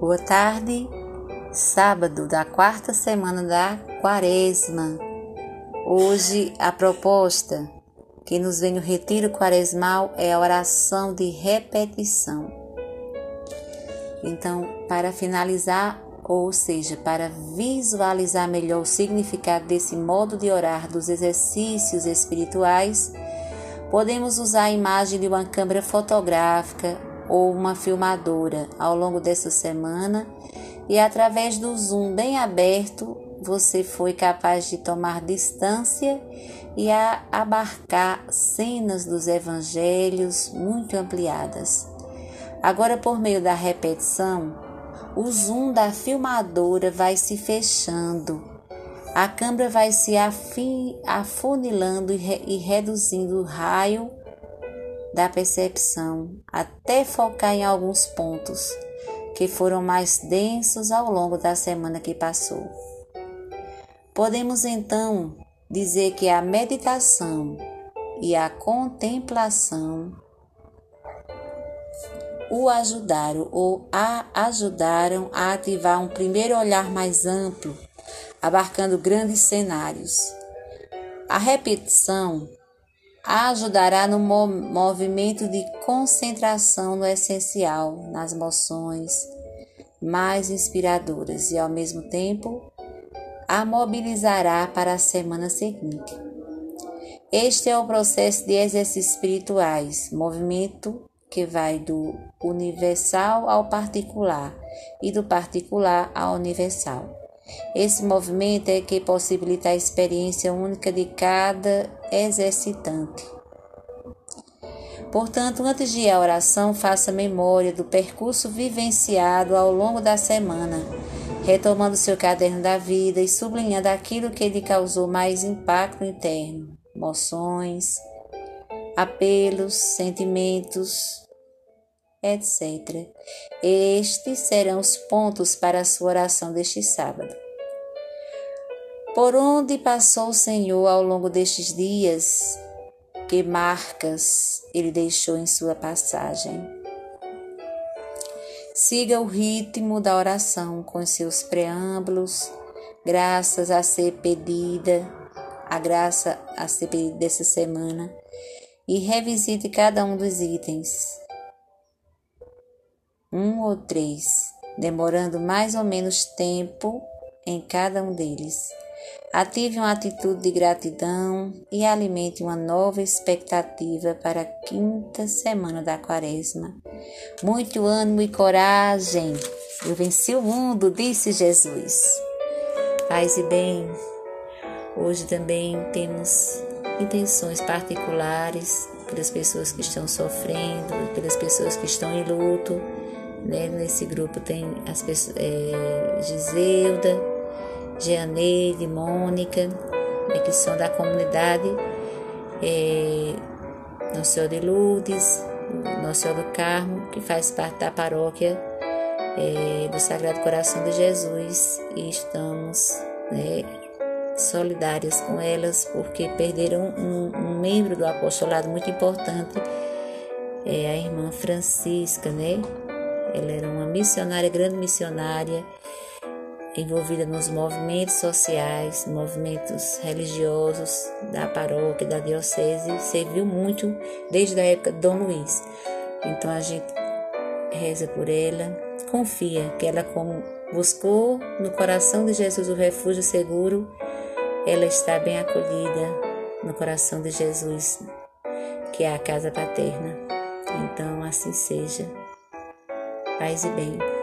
Boa tarde, sábado da quarta semana da quaresma. Hoje a proposta que nos vem no retiro quaresmal é a oração de repetição. Então, para finalizar, ou seja, para visualizar melhor o significado desse modo de orar dos exercícios espirituais, podemos usar a imagem de uma câmera fotográfica ou uma filmadora ao longo dessa semana e através do zoom bem aberto você foi capaz de tomar distância e abarcar cenas dos evangelhos muito ampliadas. Agora, por meio da repetição, o zoom da filmadora vai se fechando, a câmera vai se afunilando e, re e reduzindo o raio da percepção até focar em alguns pontos que foram mais densos ao longo da semana que passou. Podemos então dizer que a meditação e a contemplação o ajudaram ou a ajudaram a ativar um primeiro olhar mais amplo, abarcando grandes cenários. A repetição ajudará no movimento de concentração no essencial, nas moções mais inspiradoras e, ao mesmo tempo, a mobilizará para a semana seguinte. Este é o processo de exercícios espirituais, movimento que vai do universal ao particular e do particular ao universal. Esse movimento é que possibilita a experiência única de cada exercitante. Portanto, antes de ir à oração, faça memória do percurso vivenciado ao longo da semana, retomando seu caderno da vida e sublinhando aquilo que lhe causou mais impacto interno, emoções, apelos, sentimentos, etc. Estes serão os pontos para a sua oração deste sábado. Por onde passou o Senhor ao longo destes dias? Que marcas ele deixou em sua passagem? Siga o ritmo da oração com seus preâmbulos, graças a ser pedida, a graça a ser pedida dessa semana, e revisite cada um dos itens um ou três, demorando mais ou menos tempo em cada um deles. Ative uma atitude de gratidão e alimente uma nova expectativa para a quinta semana da quaresma. Muito ânimo e coragem. Eu venci o mundo, disse Jesus. Paz e bem. Hoje também temos intenções particulares pelas pessoas que estão sofrendo, pelas pessoas que estão em luto né? Nesse grupo tem as pessoas, é, Giselda, Jeaneide, Mônica, né, que são da comunidade é, Nossa Senhora de Lourdes, Nossa Senhora do Carmo, que faz parte da paróquia é, do Sagrado Coração de Jesus e estamos né, solidárias com elas porque perderam um, um membro do apostolado muito importante, é a irmã Francisca, né? Ela era uma missionária, grande missionária, envolvida nos movimentos sociais, movimentos religiosos da paróquia, da diocese, serviu muito desde a época de Dom Luiz. Então a gente reza por ela, confia que ela como buscou no coração de Jesus o refúgio seguro, ela está bem acolhida no coração de Jesus, que é a casa paterna. Então assim seja paz e bem.